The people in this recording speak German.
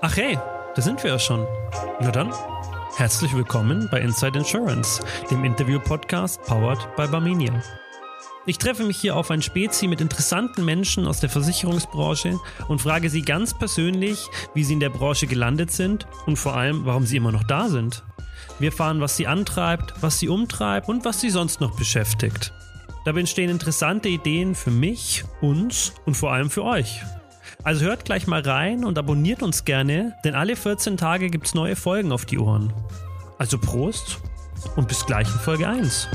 Ach hey, da sind wir ja schon. Na dann, herzlich willkommen bei Inside Insurance, dem Interview-Podcast powered by Barminia. Ich treffe mich hier auf ein Spezi mit interessanten Menschen aus der Versicherungsbranche und frage sie ganz persönlich, wie sie in der Branche gelandet sind und vor allem, warum sie immer noch da sind. Wir erfahren, was sie antreibt, was sie umtreibt und was sie sonst noch beschäftigt. Dabei entstehen interessante Ideen für mich, uns und vor allem für euch. Also hört gleich mal rein und abonniert uns gerne, denn alle 14 Tage gibt es neue Folgen auf die Ohren. Also Prost und bis gleich in Folge 1.